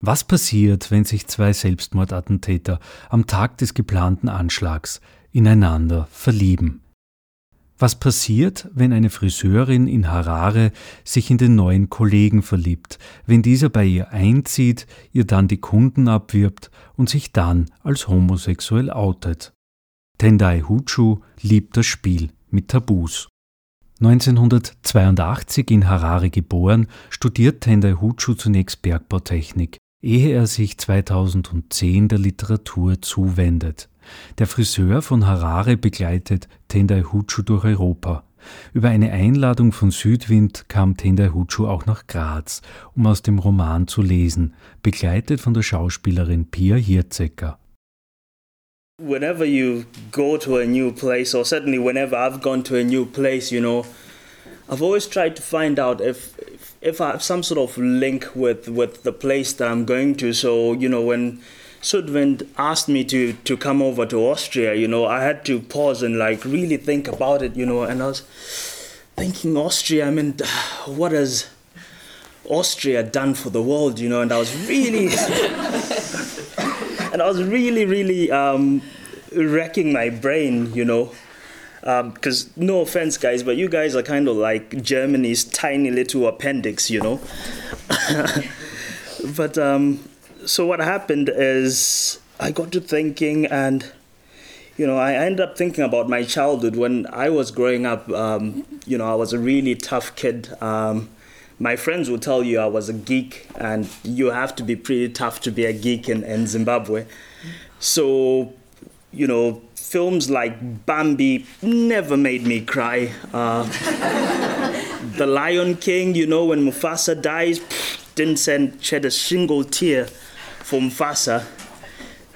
Was passiert, wenn sich zwei Selbstmordattentäter am Tag des geplanten Anschlags ineinander verlieben? Was passiert, wenn eine Friseurin in Harare sich in den neuen Kollegen verliebt, wenn dieser bei ihr einzieht, ihr dann die Kunden abwirbt und sich dann als homosexuell outet? Tendai Huchu liebt das Spiel mit Tabus. 1982 in Harare geboren, studiert Tendai Huchu zunächst Bergbautechnik, ehe er sich 2010 der Literatur zuwendet. Der Friseur von Harare begleitet Tendai Huchu durch Europa. Über eine Einladung von Südwind kam Tendai Huchu auch nach Graz, um aus dem Roman zu lesen, begleitet von der Schauspielerin Pia Hirzecker. Whenever you go to a new place, or certainly whenever I've gone to a new place, you know, I've always tried to find out if if I have some sort of link with with the place that I'm going to. So you know when Sudwind asked me to to come over to Austria, you know, I had to pause and like really think about it, you know, and I was thinking Austria. I mean, what has Austria done for the world, you know? And I was really, and I was really, really um, wrecking my brain, you know. Because um, no offense, guys, but you guys are kind of like Germany's tiny little appendix, you know. but um, so what happened is I got to thinking, and you know, I ended up thinking about my childhood when I was growing up. Um, you know, I was a really tough kid. Um, my friends would tell you I was a geek, and you have to be pretty tough to be a geek in, in Zimbabwe. So, you know, films like Bambi never made me cry. Uh, the Lion King, you know, when Mufasa dies, didn't send, shed a single tear for Mufasa.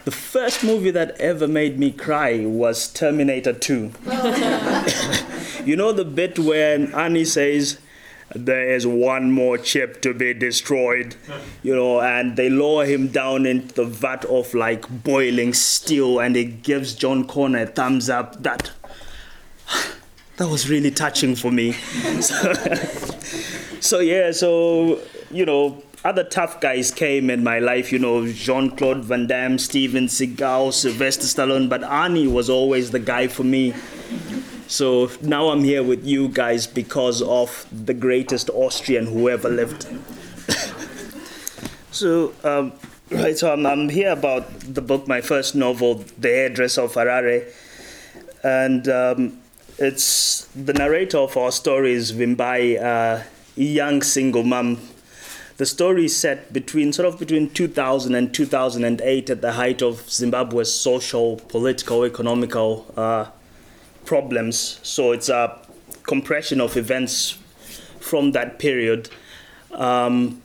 The first movie that ever made me cry was Terminator 2. you know the bit when Arnie says, there is one more chip to be destroyed, you know, and they lower him down into the vat of like boiling steel, and it gives John Connor a thumbs up. That that was really touching for me. so, so yeah, so you know, other tough guys came in my life, you know, Jean Claude Van Damme, Steven Seagal, Sylvester Stallone, but Arnie was always the guy for me. So now I'm here with you guys because of the greatest Austrian who ever lived. so, um, right, so I'm, I'm, here about the book, my first novel, The Hairdresser of Harare. And um, it's the narrator of our story is Vimbai, uh, a young single mom the story is set between sort of between 2000 and 2008 at the height of Zimbabwe's social, political, economical uh, problems. So it's a compression of events from that period. Um,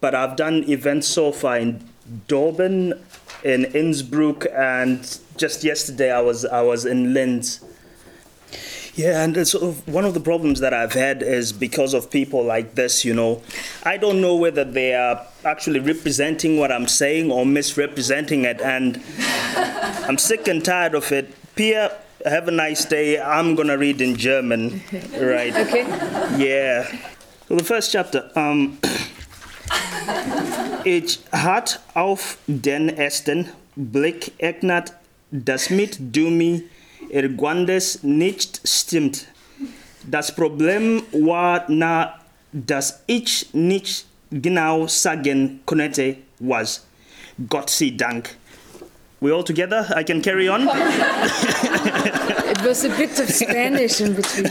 but I've done events so far in Dornbirn, in Innsbruck, and just yesterday I was I was in Linz. Yeah, and sort of one of the problems that I've had is because of people like this, you know, I don't know whether they are actually representing what I'm saying or misrepresenting it, and I'm sick and tired of it. Pia, have a nice day. I'm gonna read in German, right? Okay. Yeah. So the first chapter. Um, ich hat auf den ersten Blick erklärt, dass mit Dumi Irguandes nicht stimmt. Das Problem war na, dass ich nicht genau sagen konnte, was. Gott sei Dank. We all together? I can carry on? it was a bit of Spanish in between.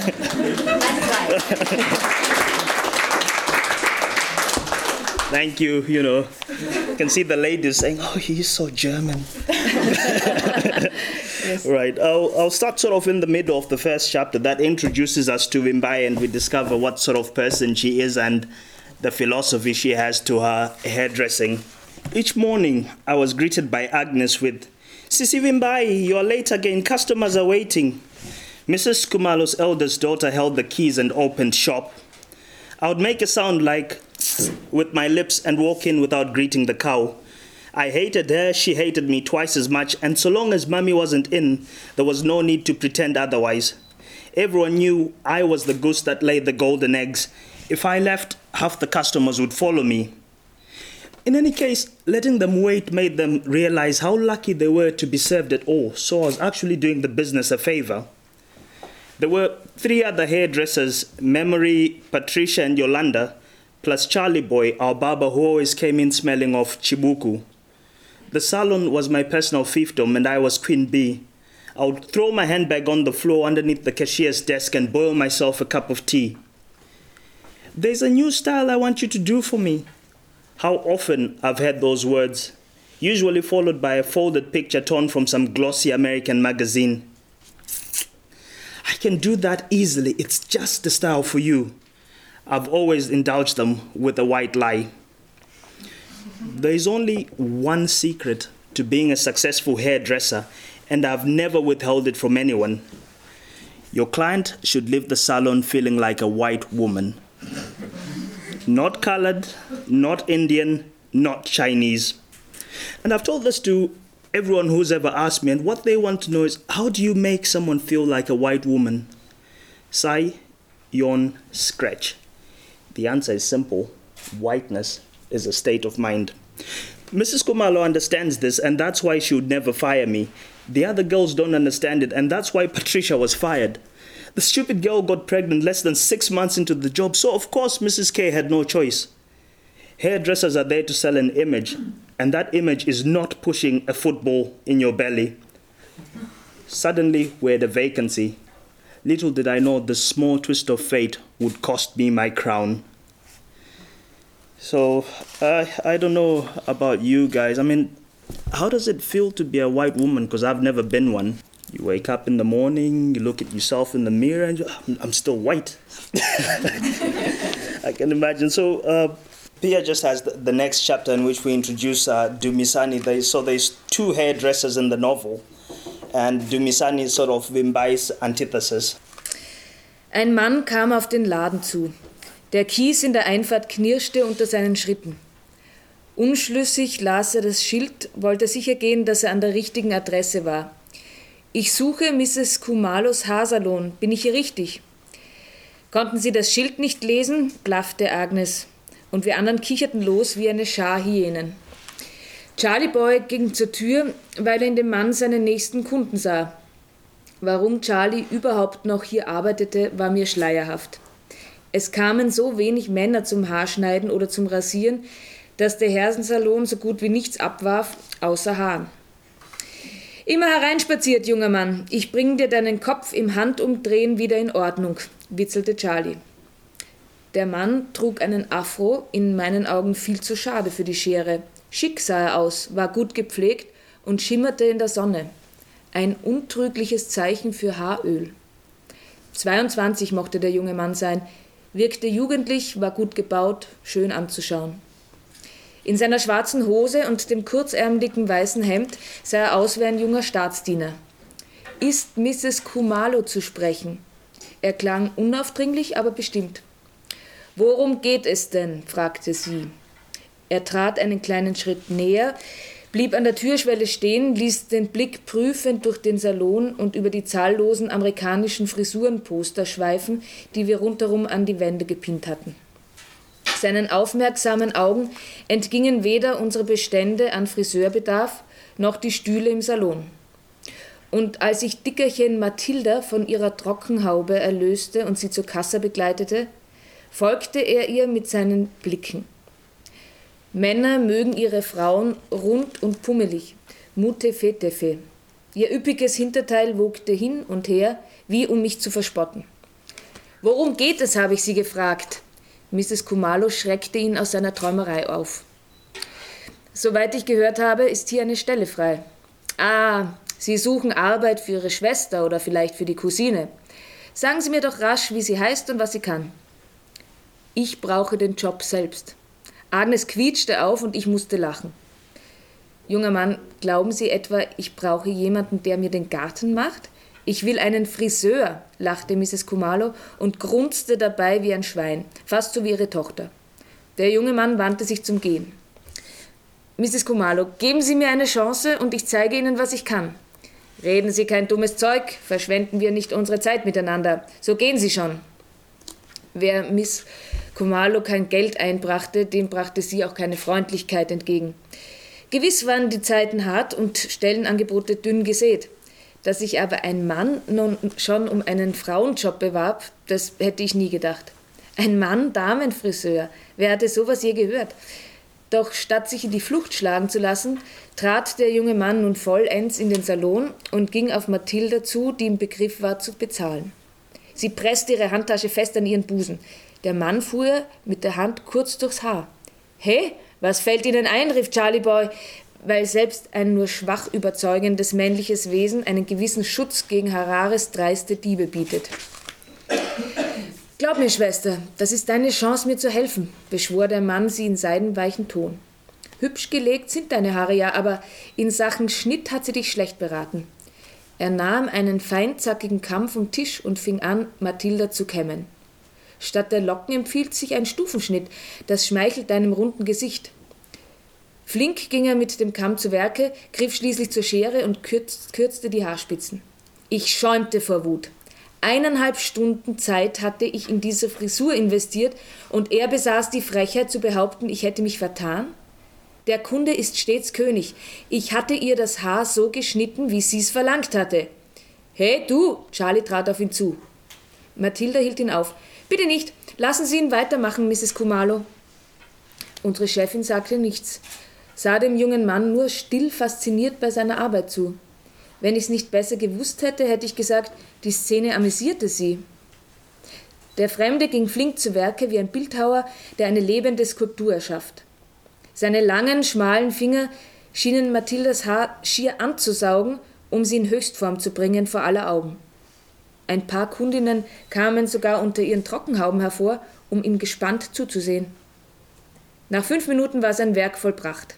Thank you, you know. You can see the ladies saying, oh, he's so German. yes. Right. I'll, I'll start sort of in the middle of the first chapter that introduces us to Vimbai and we discover what sort of person she is and the philosophy she has to her hairdressing. Each morning, I was greeted by Agnes with, Sisi Vimbai, you're late again, customers are waiting. Mrs. Kumalo's eldest daughter held the keys and opened shop. I would make a sound like with my lips and walk in without greeting the cow. I hated her, she hated me twice as much, and so long as Mummy wasn't in, there was no need to pretend otherwise. Everyone knew I was the goose that laid the golden eggs. If I left, half the customers would follow me. In any case, letting them wait made them realize how lucky they were to be served at all, so I was actually doing the business a favor. There were three other hairdressers Memory, Patricia, and Yolanda, plus Charlie Boy, our barber who always came in smelling of chibuku. The salon was my personal fiefdom, and I was Queen Bee. I would throw my handbag on the floor underneath the cashier's desk and boil myself a cup of tea. There's a new style I want you to do for me, how often I've heard those words, usually followed by a folded picture torn from some glossy American magazine. I can do that easily, it's just the style for you. I've always indulged them with a white lie. There is only one secret to being a successful hairdresser, and I've never withheld it from anyone. Your client should leave the salon feeling like a white woman not colored, not Indian, not Chinese. And I've told this to everyone who's ever asked me, and what they want to know is how do you make someone feel like a white woman? Sigh, yawn, scratch. The answer is simple whiteness is a state of mind. Mrs. Kumalo understands this, and that's why she would never fire me. The other girls don't understand it, and that's why Patricia was fired. The stupid girl got pregnant less than six months into the job, so of course Mrs. K had no choice. Hairdressers are there to sell an image, and that image is not pushing a football in your belly. Suddenly, we had a vacancy. Little did I know the small twist of fate would cost me my crown. So, uh, I don't know about you guys. I mean, how does it feel to be a white woman? Because I've never been one. You wake up in the morning, you look at yourself in the mirror, and I'm, I'm still white. I can imagine. So, uh, Pia just has the, the, next chapter in which we introduce uh, Dumisani. They, so, there's two hairdressers in the novel, and Dumisani is sort of Wimbai's antithesis. Ein Mann kam auf den Laden zu. Der Kies in der Einfahrt knirschte unter seinen Schritten. Unschlüssig las er das Schild, wollte sicher gehen, dass er an der richtigen Adresse war. Ich suche Mrs. Kumalos Haarsalon. Bin ich hier richtig? Konnten Sie das Schild nicht lesen? blaffte Agnes. Und wir anderen kicherten los wie eine Schar Hyänen. Charlie Boy ging zur Tür, weil er in dem Mann seinen nächsten Kunden sah. Warum Charlie überhaupt noch hier arbeitete, war mir schleierhaft. Es kamen so wenig Männer zum Haarschneiden oder zum Rasieren, dass der Hersensalon so gut wie nichts abwarf, außer Haaren. Immer hereinspaziert, junger Mann. Ich bring dir deinen Kopf im Handumdrehen wieder in Ordnung, witzelte Charlie. Der Mann trug einen Afro, in meinen Augen viel zu schade für die Schere. Schick sah er aus, war gut gepflegt und schimmerte in der Sonne. Ein untrügliches Zeichen für Haaröl. 22 mochte der junge Mann sein, wirkte jugendlich, war gut gebaut, schön anzuschauen. In seiner schwarzen Hose und dem kurzärmeligen weißen Hemd sah er aus wie ein junger Staatsdiener. Ist Mrs. Kumalo zu sprechen? Er klang unaufdringlich, aber bestimmt. Worum geht es denn? fragte sie. Er trat einen kleinen Schritt näher, blieb an der Türschwelle stehen, ließ den Blick prüfend durch den Salon und über die zahllosen amerikanischen Frisurenposter schweifen, die wir rundherum an die Wände gepinnt hatten. Seinen aufmerksamen Augen entgingen weder unsere Bestände an Friseurbedarf noch die Stühle im Salon. Und als ich Dickerchen Mathilda von ihrer Trockenhaube erlöste und sie zur Kasse begleitete, folgte er ihr mit seinen Blicken. Männer mögen ihre Frauen rund und pummelig, mutefetefe. Ihr üppiges Hinterteil wogte hin und her, wie um mich zu verspotten. Worum geht es, habe ich sie gefragt. Mrs. Kumalo schreckte ihn aus seiner Träumerei auf. Soweit ich gehört habe, ist hier eine Stelle frei. Ah, Sie suchen Arbeit für Ihre Schwester oder vielleicht für die Cousine. Sagen Sie mir doch rasch, wie sie heißt und was sie kann. Ich brauche den Job selbst. Agnes quietschte auf und ich musste lachen. Junger Mann, glauben Sie etwa, ich brauche jemanden, der mir den Garten macht? Ich will einen Friseur, lachte Mrs. Kumalo und grunzte dabei wie ein Schwein, fast so wie ihre Tochter. Der junge Mann wandte sich zum Gehen. Mrs. Kumalo, geben Sie mir eine Chance und ich zeige Ihnen, was ich kann. Reden Sie kein dummes Zeug, verschwenden wir nicht unsere Zeit miteinander. So gehen Sie schon. Wer Miss Kumalo kein Geld einbrachte, dem brachte sie auch keine Freundlichkeit entgegen. Gewiss waren die Zeiten hart und Stellenangebote dünn gesät. Dass sich aber ein Mann nun schon um einen Frauenjob bewarb, das hätte ich nie gedacht. Ein Mann Damenfriseur, wer hatte sowas je gehört? Doch statt sich in die Flucht schlagen zu lassen, trat der junge Mann nun vollends in den Salon und ging auf Mathilda zu, die im Begriff war zu bezahlen. Sie presste ihre Handtasche fest an ihren Busen. Der Mann fuhr mit der Hand kurz durchs Haar. He, was fällt Ihnen ein? rief Charlie Boy, weil selbst ein nur schwach überzeugendes männliches Wesen einen gewissen Schutz gegen Harares dreiste Diebe bietet. Glaub mir, Schwester, das ist deine Chance, mir zu helfen, beschwor der Mann sie in seidenweichen Ton. Hübsch gelegt sind deine Haare ja, aber in Sachen Schnitt hat sie dich schlecht beraten. Er nahm einen feinzackigen Kamm vom Tisch und fing an, Mathilda zu kämmen. Statt der Locken empfiehlt sich ein Stufenschnitt, das schmeichelt deinem runden Gesicht. Flink ging er mit dem Kamm zu Werke, griff schließlich zur Schere und kürzte die Haarspitzen. Ich schäumte vor Wut. Eineinhalb Stunden Zeit hatte ich in diese Frisur investiert und er besaß die Frechheit zu behaupten, ich hätte mich vertan? Der Kunde ist stets König. Ich hatte ihr das Haar so geschnitten, wie sie's verlangt hatte. Hey, du! Charlie trat auf ihn zu. Mathilda hielt ihn auf. Bitte nicht. Lassen Sie ihn weitermachen, Mrs. Kumalo. Unsere Chefin sagte nichts, sah dem jungen Mann nur still fasziniert bei seiner Arbeit zu. Wenn ich es nicht besser gewusst hätte, hätte ich gesagt, die Szene amüsierte sie. Der Fremde ging flink zu Werke wie ein Bildhauer, der eine lebende Skulptur erschafft. Seine langen, schmalen Finger schienen Mathildas Haar schier anzusaugen, um sie in Höchstform zu bringen vor aller Augen. Ein paar Kundinnen kamen sogar unter ihren Trockenhauben hervor, um ihm gespannt zuzusehen. Nach fünf Minuten war sein Werk vollbracht.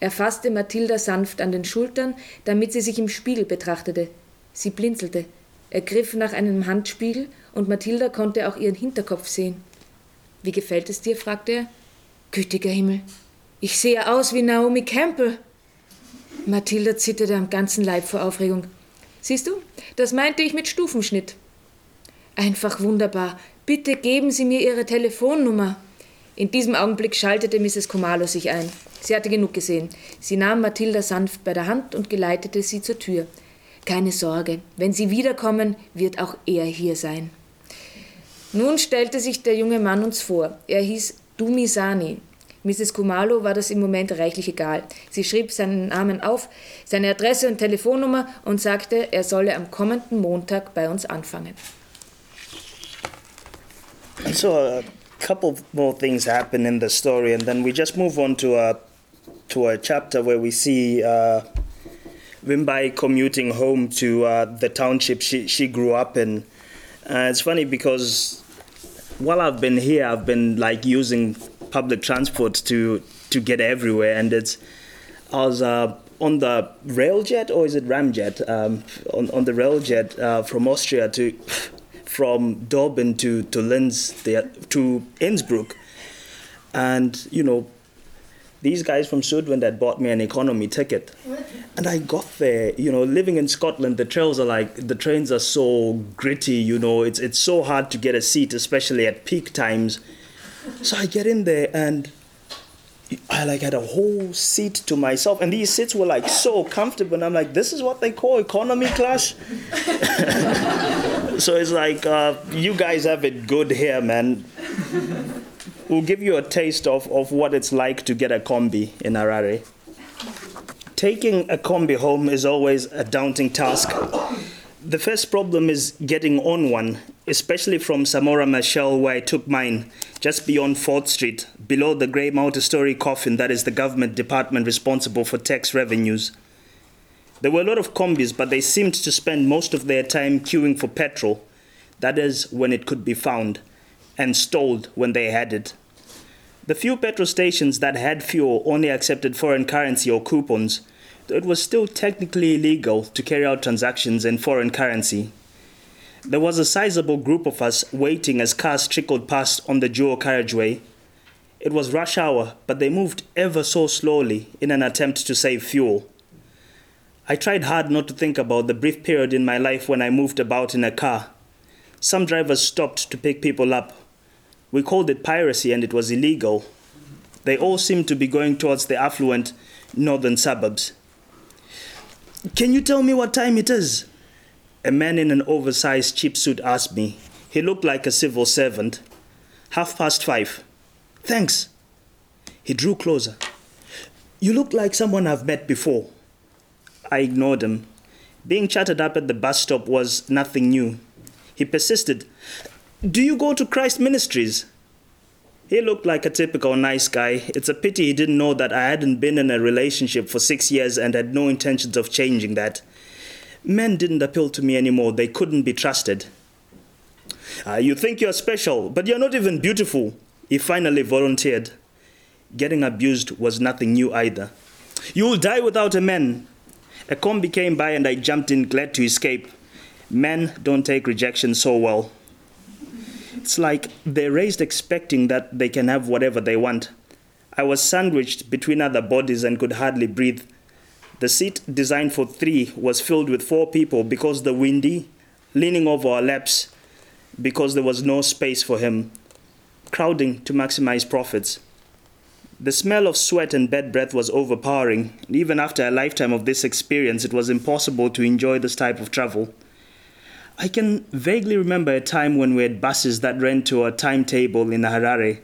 Er fasste Mathilda sanft an den Schultern, damit sie sich im Spiegel betrachtete. Sie blinzelte. Er griff nach einem Handspiegel und Mathilda konnte auch ihren Hinterkopf sehen. Wie gefällt es dir? fragte er. Gütiger Himmel, ich sehe aus wie Naomi Campbell. Mathilda zitterte am ganzen Leib vor Aufregung. Siehst du, das meinte ich mit Stufenschnitt. Einfach wunderbar. Bitte geben Sie mir Ihre Telefonnummer. In diesem Augenblick schaltete Mrs. Komalo sich ein. Sie hatte genug gesehen. Sie nahm Mathilda sanft bei der Hand und geleitete sie zur Tür. Keine Sorge, wenn Sie wiederkommen, wird auch er hier sein. Nun stellte sich der junge Mann uns vor. Er hieß Dumisani. Mrs. Kumalo war das im Moment reichlich egal. Sie schrieb seinen Namen auf, seine Adresse und Telefonnummer und sagte, er solle am kommenden Montag bei uns anfangen. So couple more things happen in the story, and then we just move on to a to a chapter where we see uh, Vimbai commuting home to uh, the township she, she grew up in. Uh, it's funny because while I've been here, I've been like using public transport to to get everywhere, and it's I was uh, on the railjet or is it ramjet um, on on the railjet uh, from Austria to from Dornbirn to to Linz to Innsbruck, and you know these guys from Sudwind had bought me an economy ticket. And I got there, you know, living in Scotland, the trails are like, the trains are so gritty, you know, it's, it's so hard to get a seat, especially at peak times. So I get in there and I like had a whole seat to myself, and these seats were like so comfortable. And I'm like, this is what they call economy class. so it's like, uh, you guys have it good here, man we'll give you a taste of, of what it's like to get a combi in Harare. Taking a combi home is always a daunting task. The first problem is getting on one, especially from Samora Machel, where I took mine, just beyond 4th Street, below the grey multi story coffin that is the government department responsible for tax revenues. There were a lot of combis, but they seemed to spend most of their time queuing for petrol, that is, when it could be found and stalled when they had it. The few petrol stations that had fuel only accepted foreign currency or coupons, though it was still technically illegal to carry out transactions in foreign currency. There was a sizable group of us waiting as cars trickled past on the dual carriageway. It was rush hour, but they moved ever so slowly in an attempt to save fuel. I tried hard not to think about the brief period in my life when I moved about in a car. Some drivers stopped to pick people up We called it piracy and it was illegal. They all seemed to be going towards the affluent northern suburbs. Can you tell me what time it is? A man in an oversized cheap suit asked me. He looked like a civil servant. Half past five. Thanks. He drew closer. You look like someone I've met before. I ignored him. Being chatted up at the bus stop was nothing new. He persisted. Do you go to Christ Ministries? He looked like a typical nice guy. It's a pity he didn't know that I hadn't been in a relationship for six years and had no intentions of changing that. Men didn't appeal to me anymore, they couldn't be trusted. Uh, you think you're special, but you're not even beautiful. He finally volunteered. Getting abused was nothing new either. You'll die without a man. A combi came by and I jumped in, glad to escape. Men don't take rejection so well. It's like they're raised expecting that they can have whatever they want. I was sandwiched between other bodies and could hardly breathe. The seat designed for three was filled with four people because the windy, leaning over our laps because there was no space for him, crowding to maximize profits. The smell of sweat and bed breath was overpowering, even after a lifetime of this experience, it was impossible to enjoy this type of travel. I can vaguely remember a time when we had buses that ran to a timetable in Harare.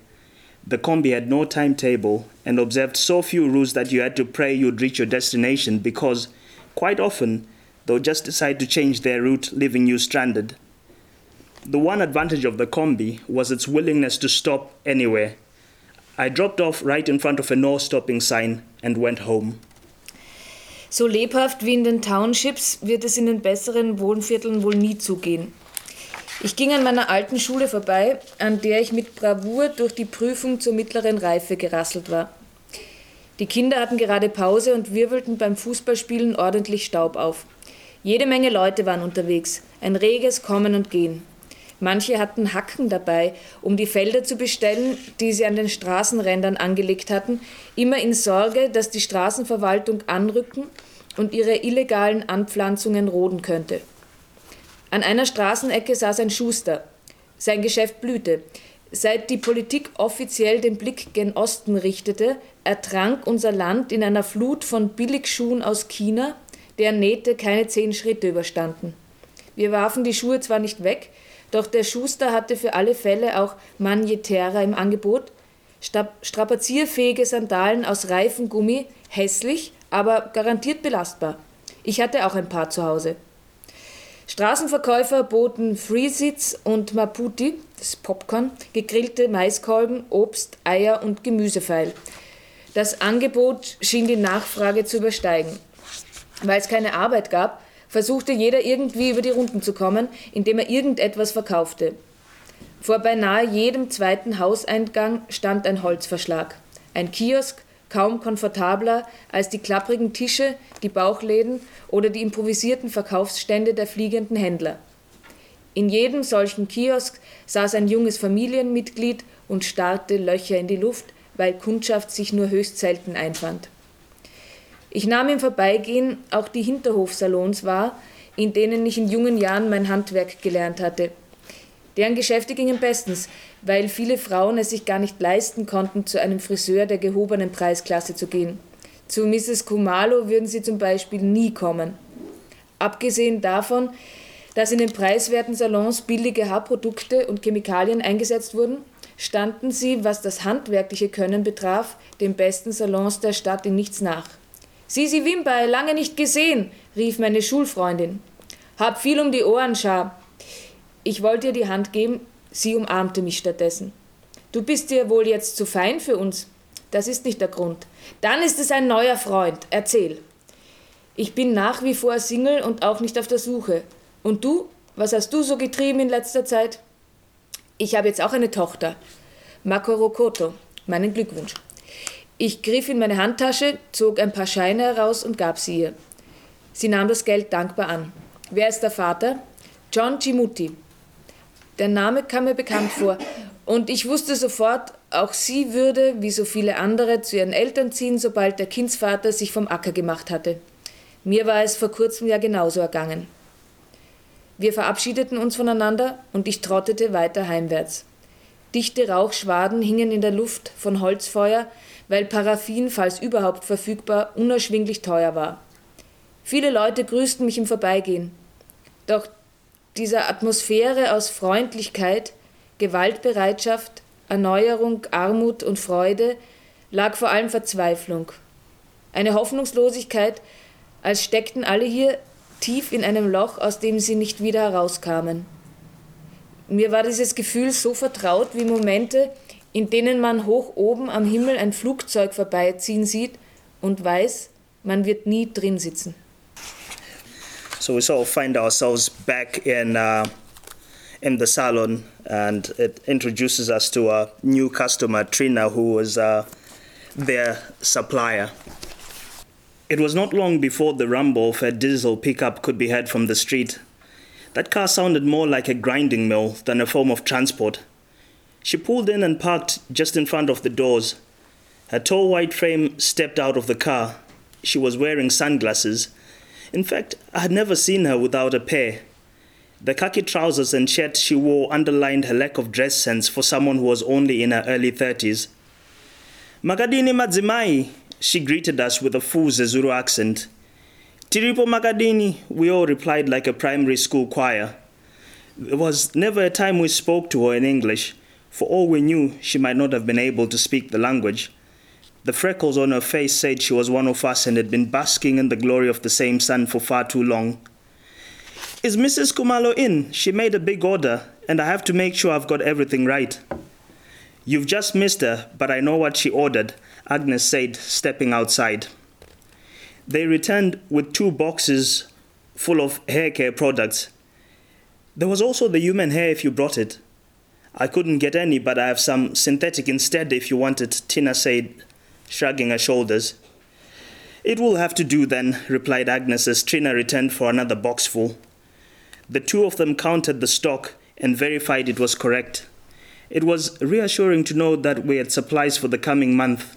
The combi had no timetable and observed so few rules that you had to pray you'd reach your destination because, quite often, they'll just decide to change their route, leaving you stranded. The one advantage of the combi was its willingness to stop anywhere. I dropped off right in front of a no stopping sign and went home. So lebhaft wie in den Townships wird es in den besseren Wohnvierteln wohl nie zugehen. Ich ging an meiner alten Schule vorbei, an der ich mit Bravour durch die Prüfung zur mittleren Reife gerasselt war. Die Kinder hatten gerade Pause und wirbelten beim Fußballspielen ordentlich Staub auf. Jede Menge Leute waren unterwegs, ein reges Kommen und Gehen. Manche hatten Hacken dabei, um die Felder zu bestellen, die sie an den Straßenrändern angelegt hatten, immer in Sorge, dass die Straßenverwaltung anrücken und ihre illegalen Anpflanzungen roden könnte. An einer Straßenecke saß ein Schuster. Sein Geschäft blühte. Seit die Politik offiziell den Blick gen Osten richtete, ertrank unser Land in einer Flut von Billigschuhen aus China, deren Nähte keine zehn Schritte überstanden. Wir warfen die Schuhe zwar nicht weg, doch der Schuster hatte für alle Fälle auch Magnetera im Angebot, strapazierfähige Sandalen aus reifem Gummi, hässlich, aber garantiert belastbar. Ich hatte auch ein paar zu Hause. Straßenverkäufer boten Freesits und Maputi, das Popcorn, gegrillte Maiskolben, Obst, Eier und Gemüsefeil. Das Angebot schien die Nachfrage zu übersteigen. Weil es keine Arbeit gab, versuchte jeder irgendwie über die Runden zu kommen, indem er irgendetwas verkaufte. Vor beinahe jedem zweiten Hauseingang stand ein Holzverschlag. Ein Kiosk, kaum komfortabler als die klapprigen Tische, die Bauchläden oder die improvisierten Verkaufsstände der fliegenden Händler. In jedem solchen Kiosk saß ein junges Familienmitglied und starrte Löcher in die Luft, weil Kundschaft sich nur höchst selten einfand. Ich nahm im Vorbeigehen auch die Hinterhofsalons wahr, in denen ich in jungen Jahren mein Handwerk gelernt hatte. Deren Geschäfte gingen bestens, weil viele Frauen es sich gar nicht leisten konnten, zu einem Friseur der gehobenen Preisklasse zu gehen. Zu Mrs. Kumalo würden sie zum Beispiel nie kommen. Abgesehen davon, dass in den preiswerten Salons billige Haarprodukte und Chemikalien eingesetzt wurden, standen sie, was das handwerkliche Können betraf, den besten Salons der Stadt in nichts nach. Sisi Wimbai, lange nicht gesehen, rief meine Schulfreundin. Hab viel um die Ohren, Schar. Ich wollte ihr die Hand geben, sie umarmte mich stattdessen. Du bist dir wohl jetzt zu fein für uns. Das ist nicht der Grund. Dann ist es ein neuer Freund. Erzähl. Ich bin nach wie vor Single und auch nicht auf der Suche. Und du? Was hast du so getrieben in letzter Zeit? Ich habe jetzt auch eine Tochter. Makoro Koto. Meinen Glückwunsch. Ich griff in meine Handtasche, zog ein paar Scheine heraus und gab sie ihr. Sie nahm das Geld dankbar an. Wer ist der Vater? John Chimuti. Der Name kam mir bekannt vor und ich wusste sofort, auch sie würde, wie so viele andere, zu ihren Eltern ziehen, sobald der Kindsvater sich vom Acker gemacht hatte. Mir war es vor kurzem ja genauso ergangen. Wir verabschiedeten uns voneinander und ich trottete weiter heimwärts. Dichte Rauchschwaden hingen in der Luft von Holzfeuer, weil Paraffin, falls überhaupt verfügbar, unerschwinglich teuer war. Viele Leute grüßten mich im Vorbeigehen. Doch dieser Atmosphäre aus Freundlichkeit, Gewaltbereitschaft, Erneuerung, Armut und Freude lag vor allem Verzweiflung. Eine Hoffnungslosigkeit, als steckten alle hier tief in einem Loch, aus dem sie nicht wieder herauskamen. Mir war dieses Gefühl so vertraut wie Momente, in denen man hoch oben am Himmel ein Flugzeug vorbeiziehen sieht und weiß, man wird nie drin sitzen. So we sort of find ourselves back in uh, in the salon, and it introduces us to a new customer, Trina, who was uh, their supplier. It was not long before the rumble of a diesel pickup could be heard from the street. That car sounded more like a grinding mill than a form of transport. She pulled in and parked just in front of the doors. Her tall white frame stepped out of the car. She was wearing sunglasses. In fact, I had never seen her without a pair. The khaki trousers and shirt she wore underlined her lack of dress sense for someone who was only in her early 30s. Makadini Madzimai, she greeted us with a full Zezuru accent. Tiripo Makadini, we all replied like a primary school choir. There was never a time we spoke to her in English. For all we knew, she might not have been able to speak the language. The freckles on her face said she was one of us and had been basking in the glory of the same sun for far too long. Is Mrs. Kumalo in? She made a big order, and I have to make sure I've got everything right. You've just missed her, but I know what she ordered, Agnes said, stepping outside. They returned with two boxes full of hair care products. There was also the human hair if you brought it. I couldn't get any, but I have some synthetic instead if you want it, Trina said, shrugging her shoulders. It will have to do then, replied Agnes as Trina returned for another boxful. The two of them counted the stock and verified it was correct. It was reassuring to know that we had supplies for the coming month.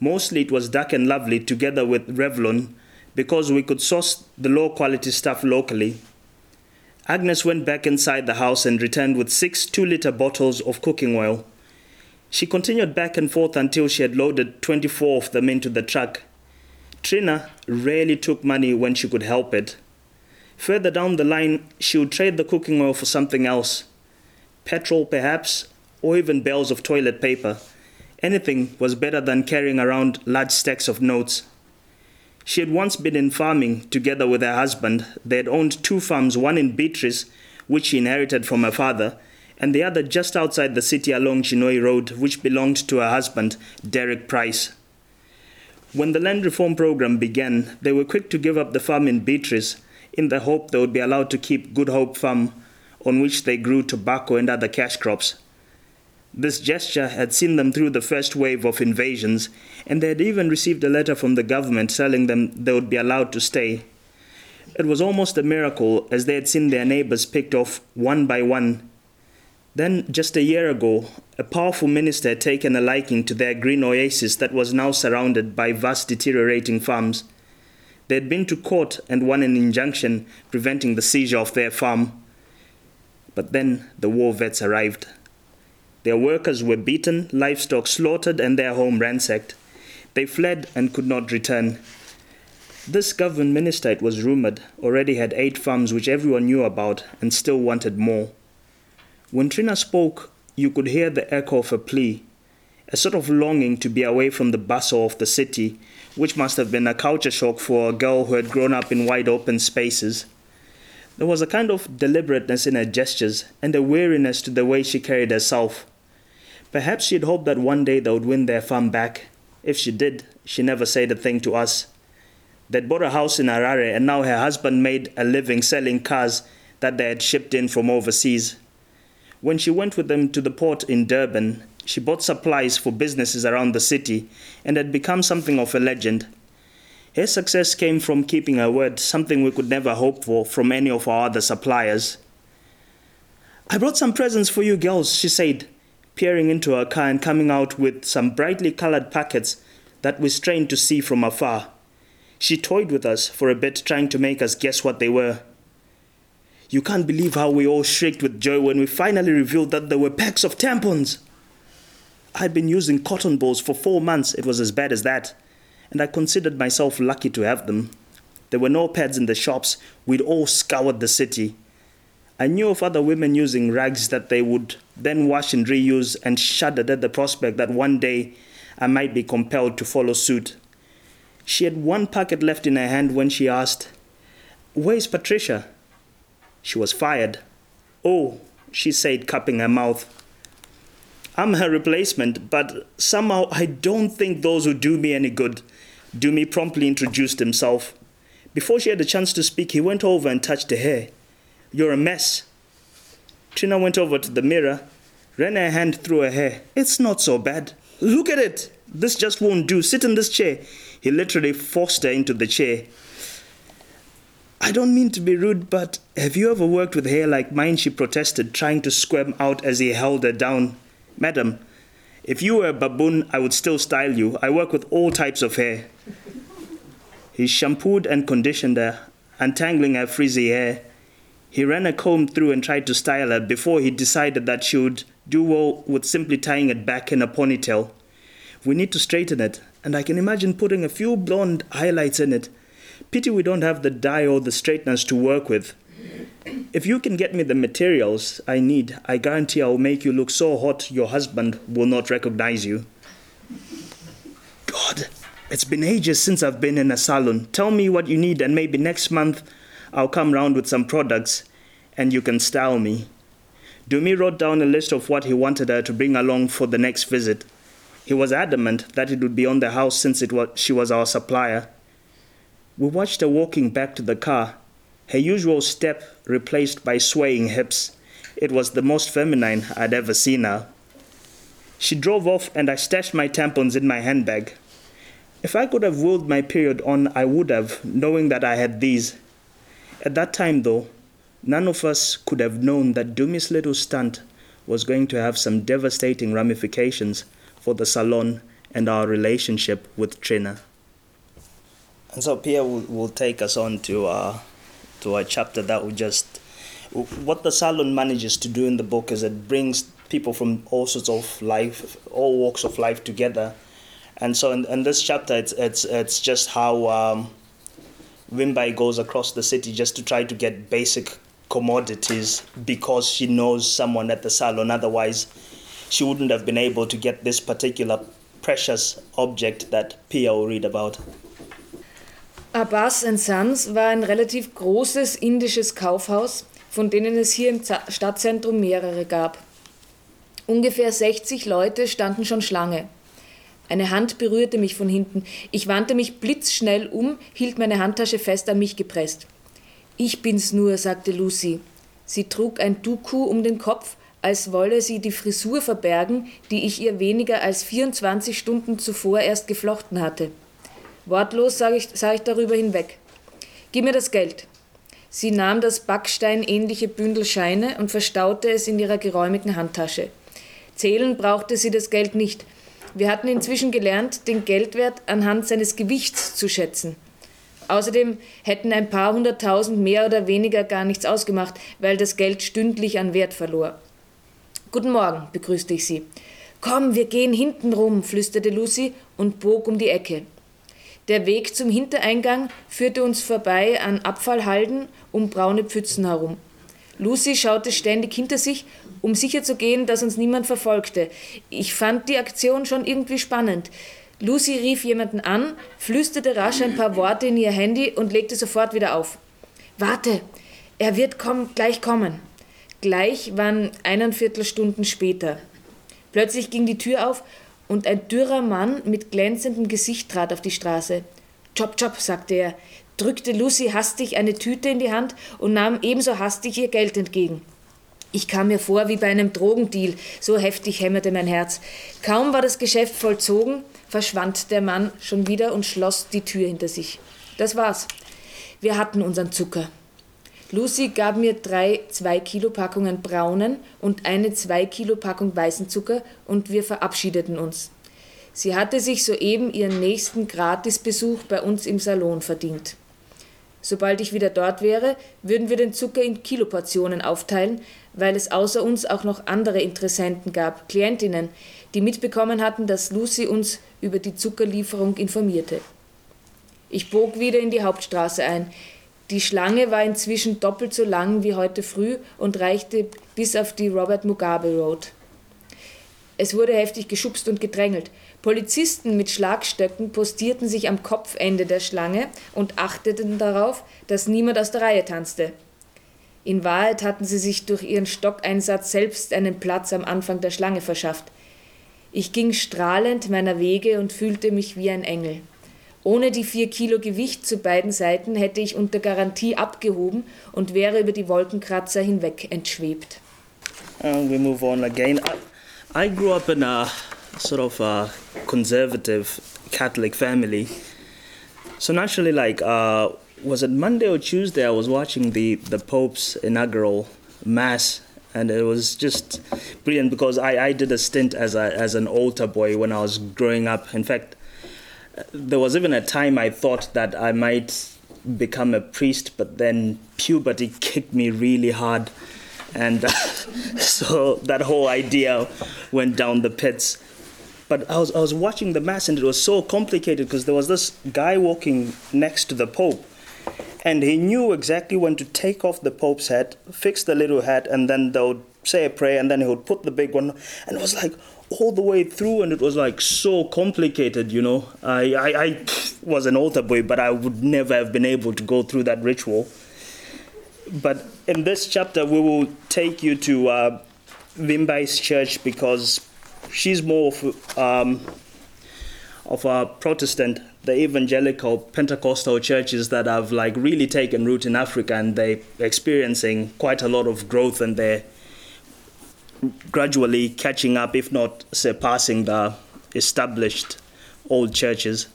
Mostly it was Dark and Lovely together with Revlon because we could source the low quality stuff locally. Agnes went back inside the house and returned with six two liter bottles of cooking oil. She continued back and forth until she had loaded 24 of them into the truck. Trina rarely took money when she could help it. Further down the line, she would trade the cooking oil for something else petrol, perhaps, or even bales of toilet paper. Anything was better than carrying around large stacks of notes. She had once been in farming together with her husband. They had owned two farms, one in Beatrice, which she inherited from her father, and the other just outside the city along Chinhoyi Road, which belonged to her husband, Derek Price. When the land reform program began, they were quick to give up the farm in Beatrice in the hope they would be allowed to keep Good Hope Farm, on which they grew tobacco and other cash crops. This gesture had seen them through the first wave of invasions, and they had even received a letter from the government telling them they would be allowed to stay. It was almost a miracle as they had seen their neighbors picked off one by one. Then, just a year ago, a powerful minister had taken a liking to their green oasis that was now surrounded by vast deteriorating farms. They had been to court and won an injunction preventing the seizure of their farm. But then the war vets arrived. Their workers were beaten, livestock slaughtered, and their home ransacked. They fled and could not return. This government minister, it was rumored, already had eight farms which everyone knew about and still wanted more. When Trina spoke, you could hear the echo of a plea, a sort of longing to be away from the bustle of the city, which must have been a culture shock for a girl who had grown up in wide open spaces. There was a kind of deliberateness in her gestures and a weariness to the way she carried herself. Perhaps she'd hoped that one day they would win their farm back. If she did, she never said a thing to us. They'd bought a house in Harare, and now her husband made a living selling cars that they had shipped in from overseas. When she went with them to the port in Durban, she bought supplies for businesses around the city and had become something of a legend. Her success came from keeping her word, something we could never hope for from any of our other suppliers. I brought some presents for you girls, she said, peering into her car and coming out with some brightly colored packets that we strained to see from afar. She toyed with us for a bit, trying to make us guess what they were. You can't believe how we all shrieked with joy when we finally revealed that they were packs of tampons. I'd been using cotton balls for four months, it was as bad as that, and I considered myself lucky to have them. There were no pads in the shops, we'd all scoured the city. I knew of other women using rags that they would then wash and reuse, and shuddered at the prospect that one day I might be compelled to follow suit. She had one packet left in her hand when she asked, Where's Patricia? She was fired. Oh, she said, cupping her mouth. I'm her replacement, but somehow I don't think those who do me any good. Dumi promptly introduced himself. Before she had a chance to speak, he went over and touched her hair. You're a mess. Trina went over to the mirror, ran her hand through her hair. It's not so bad. Look at it. This just won't do. Sit in this chair. He literally forced her into the chair. I don't mean to be rude, but have you ever worked with hair like mine? She protested, trying to squirm out as he held her down. Madam, if you were a baboon, I would still style you. I work with all types of hair. He shampooed and conditioned her, untangling her frizzy hair. He ran a comb through and tried to style her before he decided that she would do well with simply tying it back in a ponytail. We need to straighten it, and I can imagine putting a few blonde highlights in it. Pity we don't have the dye or the straighteners to work with. If you can get me the materials I need, I guarantee I'll make you look so hot your husband will not recognize you. God, it's been ages since I've been in a salon. Tell me what you need, and maybe next month I'll come round with some products and you can style me. Dumi wrote down a list of what he wanted her to bring along for the next visit. He was adamant that it would be on the house since it was, she was our supplier. We watched her walking back to the car, her usual step replaced by swaying hips. It was the most feminine I'd ever seen her. She drove off, and I stashed my tampons in my handbag. If I could have willed my period on, I would have, knowing that I had these. At that time, though, none of us could have known that Dumi's little stunt was going to have some devastating ramifications for the salon and our relationship with Trina. And so Pia will, will take us on to uh, to a chapter that will just what the salon manages to do in the book is it brings people from all sorts of life, all walks of life together. And so in, in this chapter, it's it's it's just how um, Wimbai goes across the city just to try to get basic commodities because she knows someone at the salon. Otherwise, she wouldn't have been able to get this particular precious object that Pia will read about. Abbas Sons war ein relativ großes indisches Kaufhaus, von denen es hier im Stadtzentrum mehrere gab. Ungefähr 60 Leute standen schon Schlange. Eine Hand berührte mich von hinten. Ich wandte mich blitzschnell um, hielt meine Handtasche fest an mich gepresst. Ich bin's nur, sagte Lucy. Sie trug ein Duku um den Kopf, als wolle sie die Frisur verbergen, die ich ihr weniger als 24 Stunden zuvor erst geflochten hatte. Wortlos sah ich, sah ich darüber hinweg. Gib mir das Geld. Sie nahm das backsteinähnliche Bündel Scheine und verstaute es in ihrer geräumigen Handtasche. Zählen brauchte sie das Geld nicht. Wir hatten inzwischen gelernt, den Geldwert anhand seines Gewichts zu schätzen. Außerdem hätten ein paar hunderttausend mehr oder weniger gar nichts ausgemacht, weil das Geld stündlich an Wert verlor. Guten Morgen, begrüßte ich sie. Komm, wir gehen hinten rum, flüsterte Lucy und bog um die Ecke. Der Weg zum Hintereingang führte uns vorbei an Abfallhalden um braune Pfützen herum. Lucy schaute ständig hinter sich, um sicherzugehen, dass uns niemand verfolgte. Ich fand die Aktion schon irgendwie spannend. Lucy rief jemanden an, flüsterte rasch ein paar Worte in ihr Handy und legte sofort wieder auf. Warte, er wird komm, gleich kommen. Gleich waren eineinviertel Stunden später. Plötzlich ging die Tür auf und ein dürrer Mann mit glänzendem Gesicht trat auf die Straße. Chop, chop, sagte er, drückte Lucy hastig eine Tüte in die Hand und nahm ebenso hastig ihr Geld entgegen. Ich kam mir vor wie bei einem Drogendeal, so heftig hämmerte mein Herz. Kaum war das Geschäft vollzogen, verschwand der Mann schon wieder und schloss die Tür hinter sich. Das war's. Wir hatten unseren Zucker. Lucy gab mir drei 2-Kilo-Packungen braunen und eine 2-Kilo-Packung weißen Zucker und wir verabschiedeten uns. Sie hatte sich soeben ihren nächsten Gratisbesuch bei uns im Salon verdient. Sobald ich wieder dort wäre, würden wir den Zucker in Kiloportionen aufteilen, weil es außer uns auch noch andere Interessenten gab, Klientinnen, die mitbekommen hatten, dass Lucy uns über die Zuckerlieferung informierte. Ich bog wieder in die Hauptstraße ein. Die Schlange war inzwischen doppelt so lang wie heute früh und reichte bis auf die Robert Mugabe Road. Es wurde heftig geschubst und gedrängelt. Polizisten mit Schlagstöcken postierten sich am Kopfende der Schlange und achteten darauf, dass niemand aus der Reihe tanzte. In Wahrheit hatten sie sich durch ihren Stockeinsatz selbst einen Platz am Anfang der Schlange verschafft. Ich ging strahlend meiner Wege und fühlte mich wie ein Engel. Ohne die vier Kilo Gewicht zu beiden Seiten hätte ich unter Garantie abgehoben und wäre über die Wolkenkratzer hinweg entschwebt. And we move on again. I, I grew up in a sort of a conservative Catholic family. So naturally, like, uh, was it Monday or Tuesday? I was watching the the Pope's inaugural mass, and it was just brilliant because I, I did a stint as a as an altar boy when I was growing up. In fact, there was even a time I thought that I might become a priest, but then puberty kicked me really hard, and uh, so that whole idea went down the pits but I was, I was watching the mass and it was so complicated because there was this guy walking next to the Pope and he knew exactly when to take off the Pope's hat, fix the little hat, and then they would say a prayer and then he would put the big one. And it was like all the way through and it was like so complicated, you know. I, I, I was an altar boy, but I would never have been able to go through that ritual. But in this chapter, we will take you to uh, Vimbai's church because she's more of, um, of a Protestant, the evangelical Pentecostal churches that have like really taken root in Africa and they're experiencing quite a lot of growth and they're gradually catching up, if not surpassing the established old churches.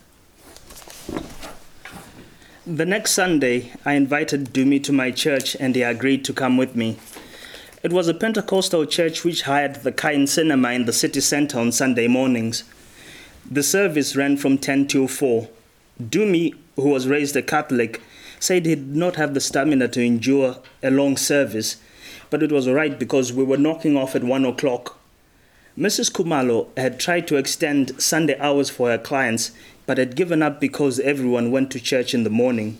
The next Sunday, I invited Dumi to my church and he agreed to come with me. It was a Pentecostal church which hired the Kain Cinema in the city center on Sunday mornings. The service ran from 10 till 4. Dumi, who was raised a Catholic, said he did not have the stamina to endure a long service, but it was all right because we were knocking off at 1 o'clock. Mrs. Kumalo had tried to extend Sunday hours for her clients, but had given up because everyone went to church in the morning.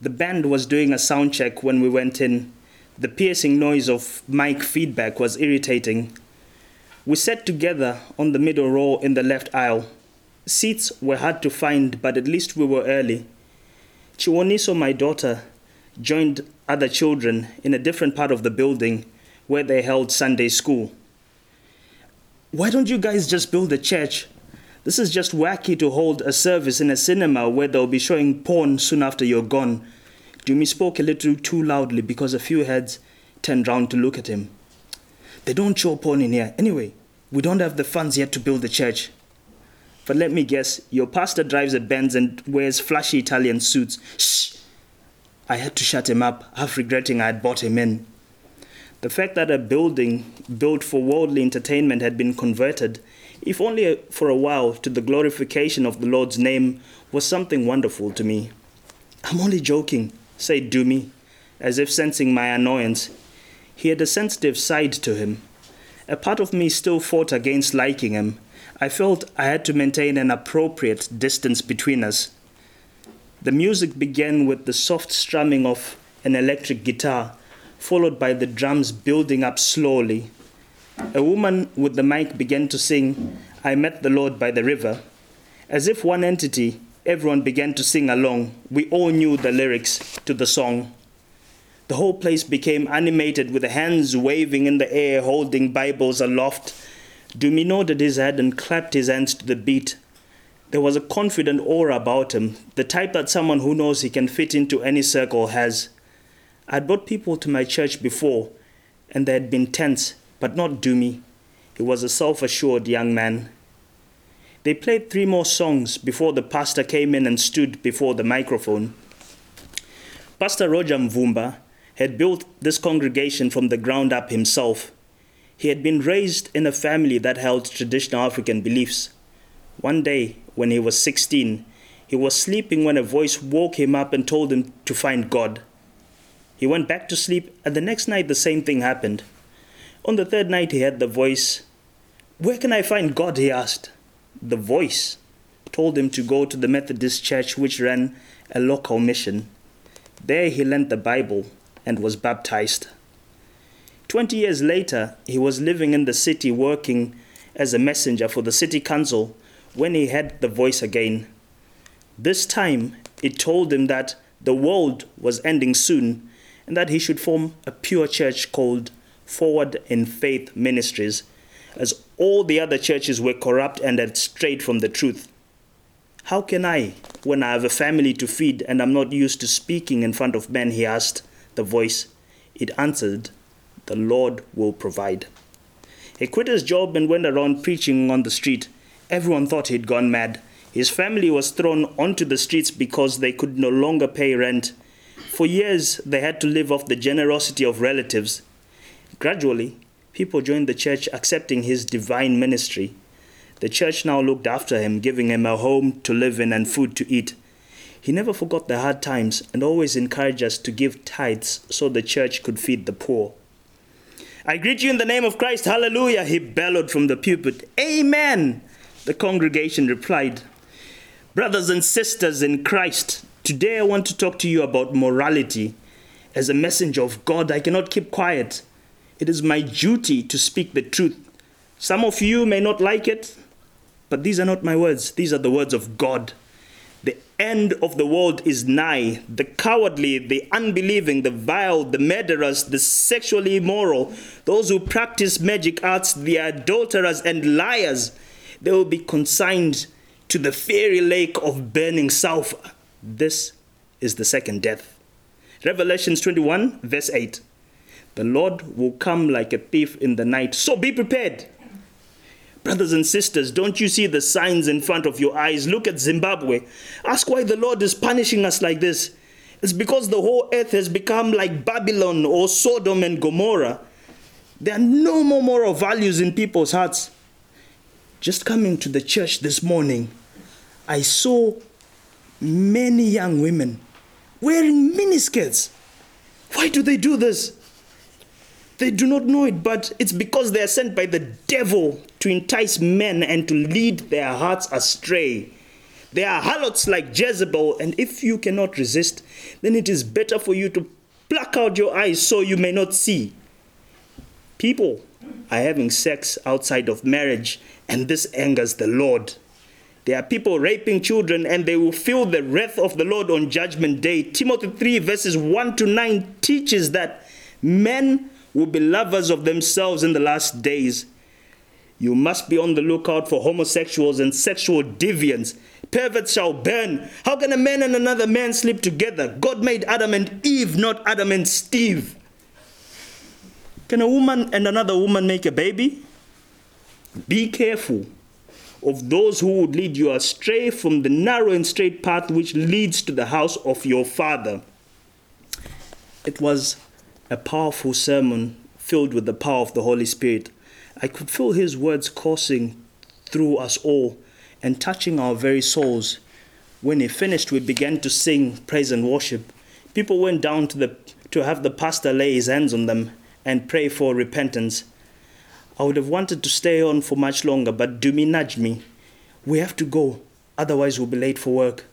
The band was doing a sound check when we went in. The piercing noise of mic feedback was irritating. We sat together on the middle row in the left aisle. Seats were hard to find, but at least we were early. Chiwoniso, my daughter, joined other children in a different part of the building where they held Sunday school. Why don't you guys just build a church? This is just wacky to hold a service in a cinema where they'll be showing porn soon after you're gone. Dumi spoke a little too loudly because a few heads turned round to look at him. They don't show porn in here. Anyway, we don't have the funds yet to build the church. But let me guess, your pastor drives a Benz and wears flashy Italian suits. Shh! I had to shut him up, half regretting I had bought him in. The fact that a building built for worldly entertainment had been converted, if only for a while, to the glorification of the Lord's name was something wonderful to me. I'm only joking, said Dumi, as if sensing my annoyance. He had a sensitive side to him. A part of me still fought against liking him. I felt I had to maintain an appropriate distance between us. The music began with the soft strumming of an electric guitar, followed by the drums building up slowly. A woman with the mic began to sing, I Met the Lord by the River. As if one entity, everyone began to sing along. We all knew the lyrics to the song. The whole place became animated with hands waving in the air, holding Bibles aloft. Dumi nodded his head and clapped his hands to the beat. There was a confident aura about him, the type that someone who knows he can fit into any circle has. I'd brought people to my church before, and they had been tense, but not Dumi. He was a self assured young man. They played three more songs before the pastor came in and stood before the microphone. Pastor Roger Mvumba had built this congregation from the ground up himself. He had been raised in a family that held traditional African beliefs. One day, when he was 16, He was sleeping when a voice woke him up and told him to find God. He went back to sleep, and the next night the same thing happened. On the third night, he heard the voice. Where can I find God? he asked. The voice told him to go to the Methodist church, which ran a local mission. There he learned the Bible and was baptized. Twenty years later, he was living in the city working as a messenger for the city council when he heard the voice again. This time, it told him that the world was ending soon and that he should form a pure church called Forward in Faith Ministries, as all the other churches were corrupt and had strayed from the truth. How can I, when I have a family to feed and I'm not used to speaking in front of men? He asked the voice. It answered, The Lord will provide. He quit his job and went around preaching on the street. Everyone thought he'd gone mad. His family was thrown onto the streets because they could no longer pay rent. For years, they had to live off the generosity of relatives. Gradually, people joined the church accepting his divine ministry. The church now looked after him, giving him a home to live in and food to eat. He never forgot the hard times and always encouraged us to give tithes so the church could feed the poor. I greet you in the name of Christ, hallelujah, he bellowed from the pulpit. Amen, the congregation replied. Brothers and sisters in Christ, Today, I want to talk to you about morality. As a messenger of God, I cannot keep quiet. It is my duty to speak the truth. Some of you may not like it, but these are not my words, these are the words of God. End of the world is nigh. The cowardly, the unbelieving, the vile, the murderers, the sexually immoral, those who practice magic arts, the adulterers and liars, they will be consigned to the fiery lake of burning sulfur. This is the second death. Revelations 21, verse 8. The Lord will come like a thief in the night, so be prepared. Brothers and sisters, don't you see the signs in front of your eyes? Look at Zimbabwe. Ask why the Lord is punishing us like this. It's because the whole earth has become like Babylon or Sodom and Gomorrah. There are no more moral values in people's hearts. Just coming to the church this morning, I saw many young women wearing miniskirts. Why do they do this? They do not know it, but it's because they are sent by the devil to entice men and to lead their hearts astray. They are harlots like Jezebel, and if you cannot resist, then it is better for you to pluck out your eyes so you may not see. People are having sex outside of marriage, and this angers the Lord. There are people raping children, and they will feel the wrath of the Lord on judgment day. Timothy 3, verses 1 to 9 teaches that men will be lovers of themselves in the last days. You must be on the lookout for homosexuals and sexual deviants. Perverts shall burn. How can a man and another man sleep together? God made Adam and Eve, not Adam and Steve. Can a woman and another woman make a baby? Be careful of those who would lead you astray from the narrow and straight path which leads to the house of your father. It was a powerful sermon filled with the power of the Holy Spirit. I could feel his words coursing through us all and touching our very souls. When he finished, we began to sing praise and worship. People went down to, the, to have the pastor lay his hands on them and pray for repentance. I would have wanted to stay on for much longer, but Dumi nudged me. We have to go, otherwise, we'll be late for work.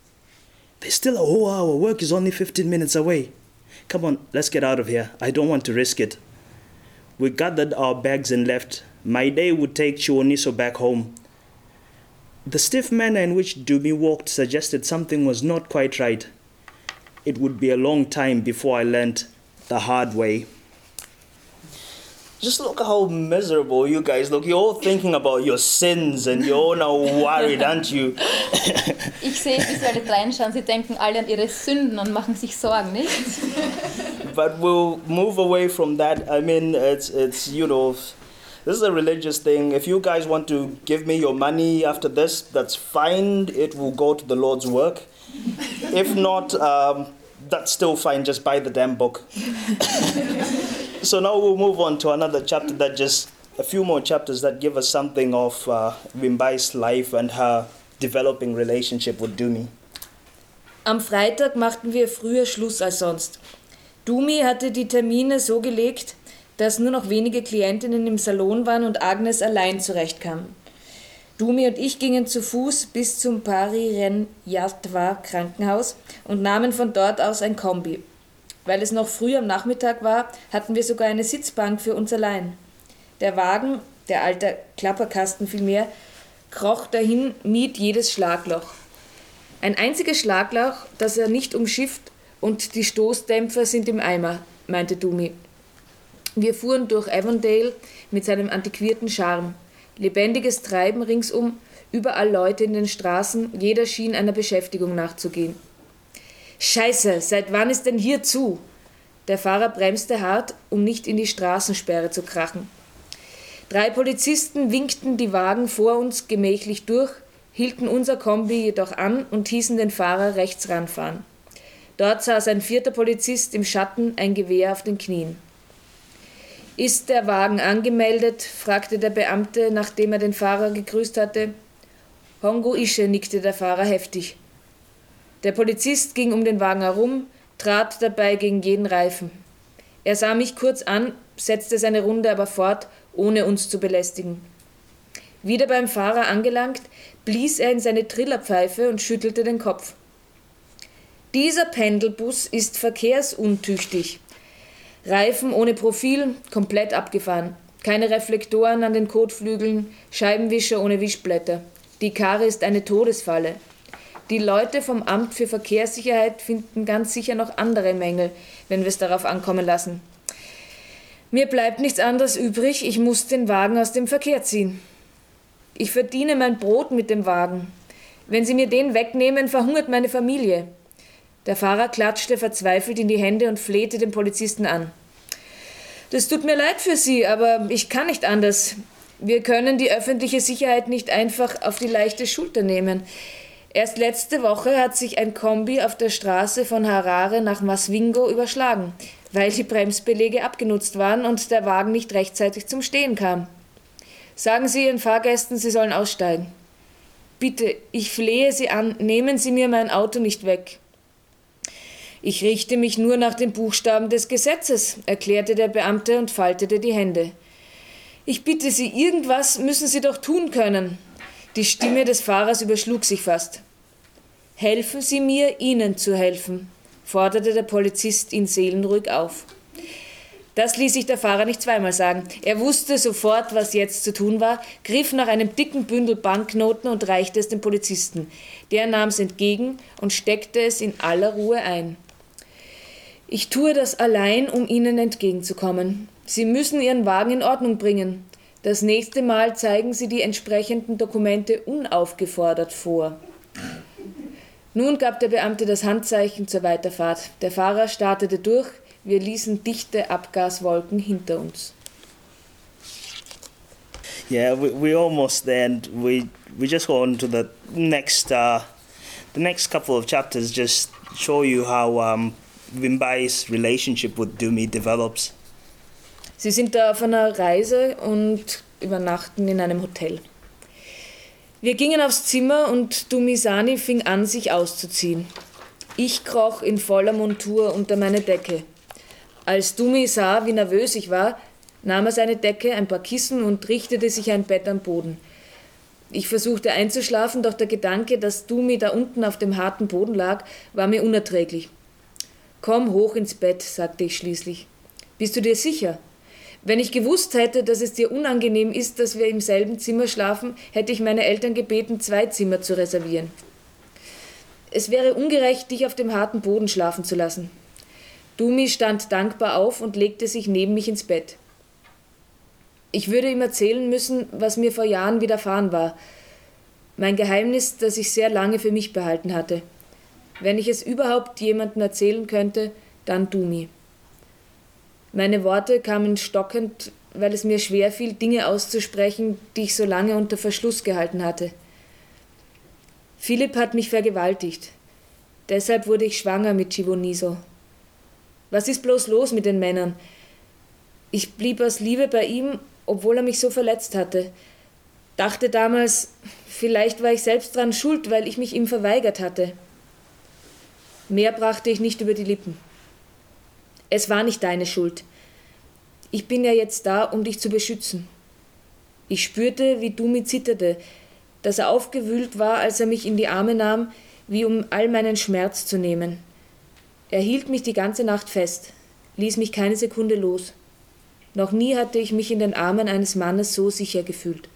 There's still a whole hour. Work is only 15 minutes away. Come on, let's get out of here. I don't want to risk it. We gathered our bags and left. Maidei would take Chiwoniso back home. The stiff manner in which Dumi walked suggested something was not quite right. It would be a long time before I learnt the hard way. Just look how miserable you guys look. You're all thinking about your sins and you're all now worried, aren't you? ich sehe, wie sie alle reinschauen. Sie denken alle an ihre Sünden und machen sich Sorgen, nicht? but we'll move away from that. I mean, it's, it's, you know, this is a religious thing. If you guys want to give me your money after this, that's fine. It will go to the Lord's work. if not, um, that's still fine. Just buy the damn book. so now we'll move on to another chapter that just a few more chapters that give us something of uh, Vimbai's life and her developing relationship with Dumi. Am Freitag machten wir früher Schluss als sonst. Dumi hatte die Termine so gelegt, dass nur noch wenige Klientinnen im Salon waren und Agnes allein zurechtkam. Dumi und ich gingen zu Fuß bis zum Pari-Ren-Yatwa Krankenhaus und nahmen von dort aus ein Kombi. Weil es noch früh am Nachmittag war, hatten wir sogar eine Sitzbank für uns allein. Der Wagen, der alte Klapperkasten vielmehr, kroch dahin, mied jedes Schlagloch. Ein einziges Schlagloch, das er nicht umschifft, und die Stoßdämpfer sind im Eimer, meinte Dumi. Wir fuhren durch Avondale mit seinem antiquierten Charme. Lebendiges Treiben ringsum, überall Leute in den Straßen, jeder schien einer Beschäftigung nachzugehen. Scheiße, seit wann ist denn hier zu? Der Fahrer bremste hart, um nicht in die Straßensperre zu krachen. Drei Polizisten winkten die Wagen vor uns gemächlich durch, hielten unser Kombi jedoch an und hießen den Fahrer rechts ranfahren. Dort saß ein vierter Polizist im Schatten, ein Gewehr auf den Knien. Ist der Wagen angemeldet? fragte der Beamte, nachdem er den Fahrer gegrüßt hatte. Hongo Ische, nickte der Fahrer heftig. Der Polizist ging um den Wagen herum, trat dabei gegen jeden Reifen. Er sah mich kurz an, setzte seine Runde aber fort, ohne uns zu belästigen. Wieder beim Fahrer angelangt, blies er in seine Trillerpfeife und schüttelte den Kopf. Dieser Pendelbus ist verkehrsuntüchtig. Reifen ohne Profil, komplett abgefahren. Keine Reflektoren an den Kotflügeln, Scheibenwischer ohne Wischblätter. Die Karre ist eine Todesfalle. Die Leute vom Amt für Verkehrssicherheit finden ganz sicher noch andere Mängel, wenn wir es darauf ankommen lassen. Mir bleibt nichts anderes übrig, ich muss den Wagen aus dem Verkehr ziehen. Ich verdiene mein Brot mit dem Wagen. Wenn Sie mir den wegnehmen, verhungert meine Familie. Der Fahrer klatschte verzweifelt in die Hände und flehte den Polizisten an. Das tut mir leid für Sie, aber ich kann nicht anders. Wir können die öffentliche Sicherheit nicht einfach auf die leichte Schulter nehmen. Erst letzte Woche hat sich ein Kombi auf der Straße von Harare nach Masvingo überschlagen, weil die Bremsbeläge abgenutzt waren und der Wagen nicht rechtzeitig zum Stehen kam. Sagen Sie Ihren Fahrgästen, sie sollen aussteigen. Bitte, ich flehe Sie an, nehmen Sie mir mein Auto nicht weg. Ich richte mich nur nach den Buchstaben des Gesetzes, erklärte der Beamte und faltete die Hände. Ich bitte Sie, irgendwas müssen Sie doch tun können. Die Stimme des Fahrers überschlug sich fast. Helfen Sie mir, Ihnen zu helfen, forderte der Polizist ihn seelenruhig auf. Das ließ sich der Fahrer nicht zweimal sagen. Er wusste sofort, was jetzt zu tun war, griff nach einem dicken Bündel Banknoten und reichte es dem Polizisten. Der nahm es entgegen und steckte es in aller Ruhe ein. Ich tue das allein, um Ihnen entgegenzukommen. Sie müssen Ihren Wagen in Ordnung bringen. Das nächste Mal zeigen Sie die entsprechenden Dokumente unaufgefordert vor. Nun gab der Beamte das Handzeichen zur Weiterfahrt. Der Fahrer startete durch. Wir ließen dichte Abgaswolken hinter uns. Yeah, we, we almost there, and we we just go on to the next uh, the next couple of chapters. Just show you how um, Wimbai's relationship with Dumi develops. Sie sind da auf einer Reise und übernachten in einem Hotel. Wir gingen aufs Zimmer und Dumisani fing an, sich auszuziehen. Ich kroch in voller Montur unter meine Decke. Als Dumi sah, wie nervös ich war, nahm er seine Decke, ein paar Kissen und richtete sich ein Bett am Boden. Ich versuchte einzuschlafen, doch der Gedanke, dass Dumi da unten auf dem harten Boden lag, war mir unerträglich. Komm hoch ins Bett, sagte ich schließlich. Bist du dir sicher? Wenn ich gewusst hätte, dass es dir unangenehm ist, dass wir im selben Zimmer schlafen, hätte ich meine Eltern gebeten, zwei Zimmer zu reservieren. Es wäre ungerecht, dich auf dem harten Boden schlafen zu lassen. Dumi stand dankbar auf und legte sich neben mich ins Bett. Ich würde ihm erzählen müssen, was mir vor Jahren widerfahren war. Mein Geheimnis, das ich sehr lange für mich behalten hatte. Wenn ich es überhaupt jemandem erzählen könnte, dann Dumi. Meine Worte kamen stockend, weil es mir schwer fiel, Dinge auszusprechen, die ich so lange unter Verschluss gehalten hatte. Philipp hat mich vergewaltigt. Deshalb wurde ich schwanger mit Chivoniso. Was ist bloß los mit den Männern? Ich blieb aus Liebe bei ihm, obwohl er mich so verletzt hatte. Dachte damals, vielleicht war ich selbst dran schuld, weil ich mich ihm verweigert hatte. Mehr brachte ich nicht über die Lippen. Es war nicht deine Schuld. Ich bin ja jetzt da, um dich zu beschützen. Ich spürte, wie Dumi zitterte, dass er aufgewühlt war, als er mich in die Arme nahm, wie um all meinen Schmerz zu nehmen. Er hielt mich die ganze Nacht fest, ließ mich keine Sekunde los. Noch nie hatte ich mich in den Armen eines Mannes so sicher gefühlt.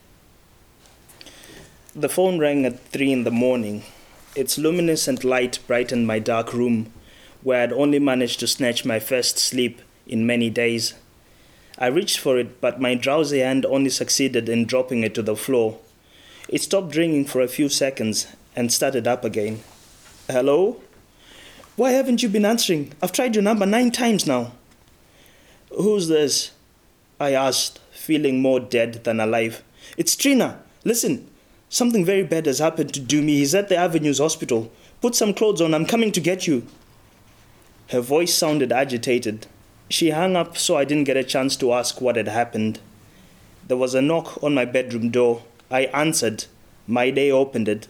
The phone rang at three in the morning. Its luminescent light brightened my dark room, where I'd only managed to snatch my first sleep in many days. I reached for it, but my drowsy hand only succeeded in dropping it to the floor. It stopped ringing for a few seconds and started up again. Hello? Why haven't you been answering? I've tried your number nine times now. Who's this? I asked, feeling more dead than alive. It's Trina. Listen, something very bad has happened to Dumi. He's at the Avenues Hospital. Put some clothes on. I'm coming to get you. Her voice sounded agitated. She hung up so I didn't get a chance to ask what had happened. There was a knock on my bedroom door. I answered. Maidei opened it.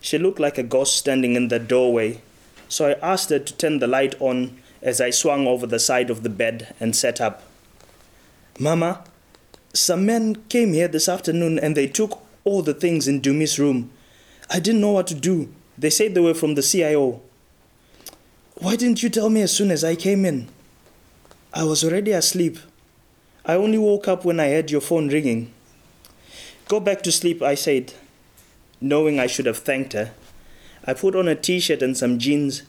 She looked like a ghost standing in the doorway, so I asked her to turn the light on as I swung over the side of the bed and sat up. Mama, some men came here this afternoon and they took all the things in Dumi's room. I didn't know what to do. They said they were from the CIO. Why didn't you tell me as soon as I came in? I was already asleep. I only woke up when I heard your phone ringing. Go back to sleep, I said, knowing I should have thanked her. I put on a t shirt and some jeans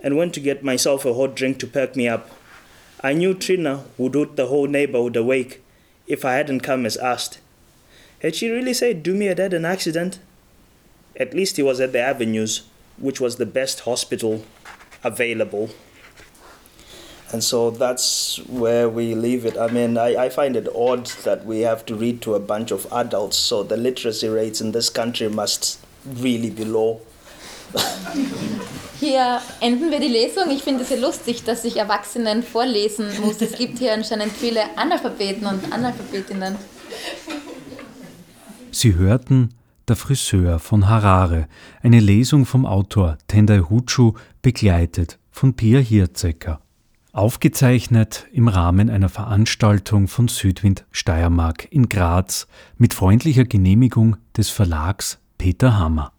and went to get myself a hot drink to perk me up. I knew Trina would put the whole neighborhood awake if I hadn't come as asked. Had she really said Dumi had had an accident? At least he was at the Avenues, which was the best hospital available. And so that's where we leave it. I mean, I, I find it odd that we have to read to a bunch of adults, so the literacy rates in this country must really be low. Hier enden wir die Lesung. Ich finde es sehr lustig, dass ich Erwachsenen vorlesen muss. Es gibt hier anscheinend viele Analphabeten und Analphabetinnen. Sie hörten Der Friseur von Harare, eine Lesung vom Autor Tendai Huchu, begleitet von Pia Hirzecker. Aufgezeichnet im Rahmen einer Veranstaltung von Südwind Steiermark in Graz mit freundlicher Genehmigung des Verlags Peter Hammer.